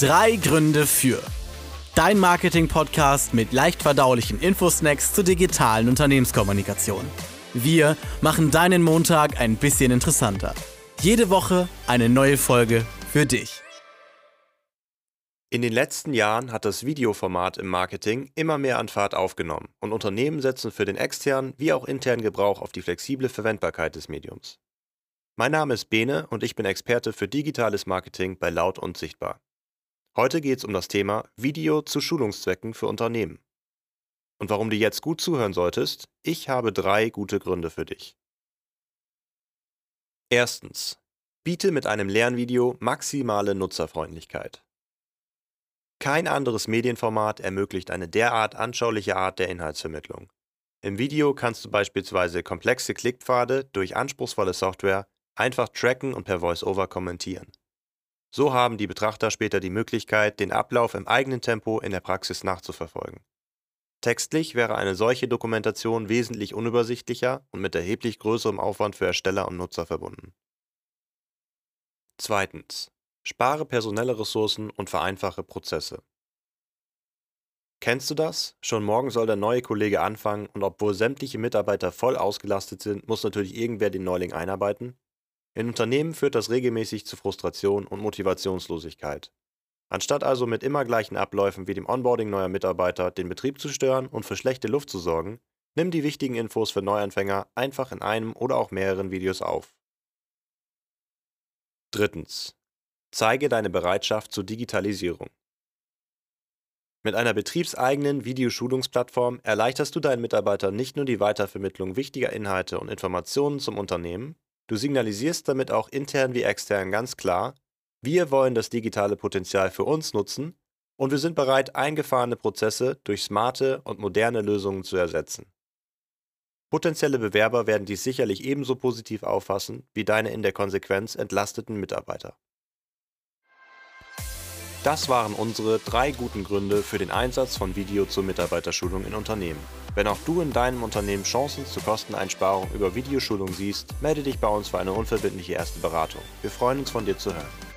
Drei Gründe für. Dein Marketing-Podcast mit leicht verdaulichen Infosnacks zur digitalen Unternehmenskommunikation. Wir machen deinen Montag ein bisschen interessanter. Jede Woche eine neue Folge für dich. In den letzten Jahren hat das Videoformat im Marketing immer mehr an Fahrt aufgenommen und Unternehmen setzen für den externen wie auch internen Gebrauch auf die flexible Verwendbarkeit des Mediums. Mein Name ist Bene und ich bin Experte für digitales Marketing bei Laut und Sichtbar. Heute geht es um das Thema Video zu Schulungszwecken für Unternehmen. Und warum du jetzt gut zuhören solltest, ich habe drei gute Gründe für dich. Erstens. Biete mit einem Lernvideo maximale Nutzerfreundlichkeit. Kein anderes Medienformat ermöglicht eine derart anschauliche Art der Inhaltsvermittlung. Im Video kannst du beispielsweise komplexe Klickpfade durch anspruchsvolle Software einfach tracken und per VoiceOver kommentieren. So haben die Betrachter später die Möglichkeit, den Ablauf im eigenen Tempo in der Praxis nachzuverfolgen. Textlich wäre eine solche Dokumentation wesentlich unübersichtlicher und mit erheblich größerem Aufwand für Ersteller und Nutzer verbunden. Zweitens. Spare personelle Ressourcen und vereinfache Prozesse. Kennst du das? Schon morgen soll der neue Kollege anfangen und obwohl sämtliche Mitarbeiter voll ausgelastet sind, muss natürlich irgendwer den Neuling einarbeiten? In Unternehmen führt das regelmäßig zu Frustration und Motivationslosigkeit. Anstatt also mit immer gleichen Abläufen wie dem Onboarding neuer Mitarbeiter den Betrieb zu stören und für schlechte Luft zu sorgen, nimm die wichtigen Infos für Neuanfänger einfach in einem oder auch mehreren Videos auf. Drittens. Zeige deine Bereitschaft zur Digitalisierung. Mit einer betriebseigenen Videoschulungsplattform erleichterst du deinen Mitarbeitern nicht nur die Weitervermittlung wichtiger Inhalte und Informationen zum Unternehmen, du signalisierst damit auch intern wie extern ganz klar, wir wollen das digitale Potenzial für uns nutzen und wir sind bereit, eingefahrene Prozesse durch smarte und moderne Lösungen zu ersetzen. Potenzielle Bewerber werden dies sicherlich ebenso positiv auffassen wie deine in der Konsequenz entlasteten Mitarbeiter. Das waren unsere drei guten Gründe für den Einsatz von Video zur Mitarbeiterschulung in Unternehmen. Wenn auch du in deinem Unternehmen Chancen zur Kosteneinsparung über Videoschulung siehst, melde dich bei uns für eine unverbindliche erste Beratung. Wir freuen uns von dir zu hören.